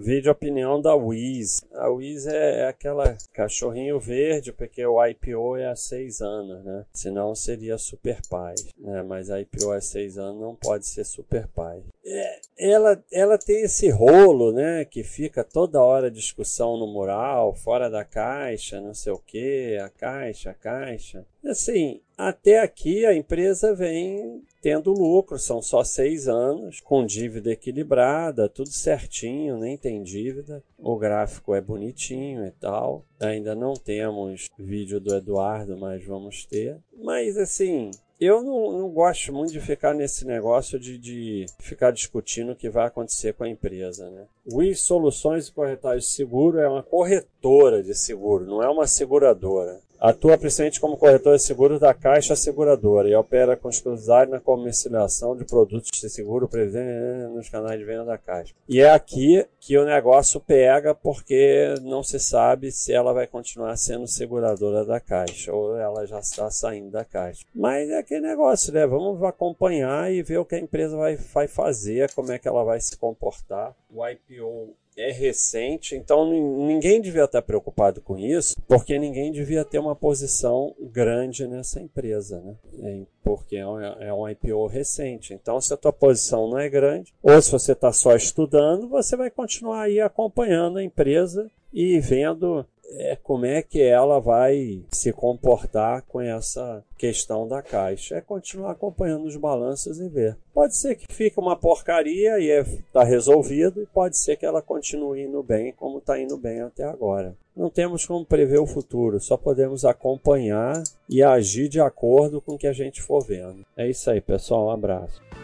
vídeo opinião da Wiz. A Wiz é, é aquela cachorrinho verde, porque o IPO é há seis anos, né? Senão seria Super Pai, né? Mas a IPO é seis anos, não pode ser Super Pai. É, ela, ela tem esse rolo, né? Que fica toda hora discussão no mural, fora da caixa, não sei o que, a caixa, a caixa. Assim, até aqui a empresa vem tendo lucro, são só seis anos, com dívida equilibrada, tudo certinho, nem tem dívida. O gráfico é bonitinho e tal. Ainda não temos vídeo do Eduardo, mas vamos ter. Mas assim, eu não, não, gosto muito de ficar nesse negócio de, de ficar discutindo o que vai acontecer com a empresa. Né? WIS Soluções e Corretagem de Seguro é uma corretora de seguro, não é uma seguradora. Atua principalmente como corretor de seguros da Caixa Seguradora e opera com exclusividade na comercialização de produtos de seguro presente nos canais de venda da Caixa. E é aqui que o negócio pega porque não se sabe se ela vai continuar sendo seguradora da Caixa ou ela já está saindo da Caixa. Mas é aquele negócio, né? Vamos acompanhar e ver o que a empresa vai, vai fazer, como é que ela vai se comportar. O IPO é recente, então ninguém devia estar preocupado com isso, porque ninguém devia ter uma posição grande nessa empresa, né? É, porque é um IPO recente. Então, se a tua posição não é grande, ou se você está só estudando, você vai continuar aí acompanhando a empresa e vendo é como é que ela vai se comportar com essa questão da caixa. É continuar acompanhando os balanços e ver. Pode ser que fique uma porcaria e está é, resolvido, e pode ser que ela continue indo bem como está indo bem até agora. Não temos como prever o futuro, só podemos acompanhar e agir de acordo com o que a gente for vendo. É isso aí, pessoal. Um abraço.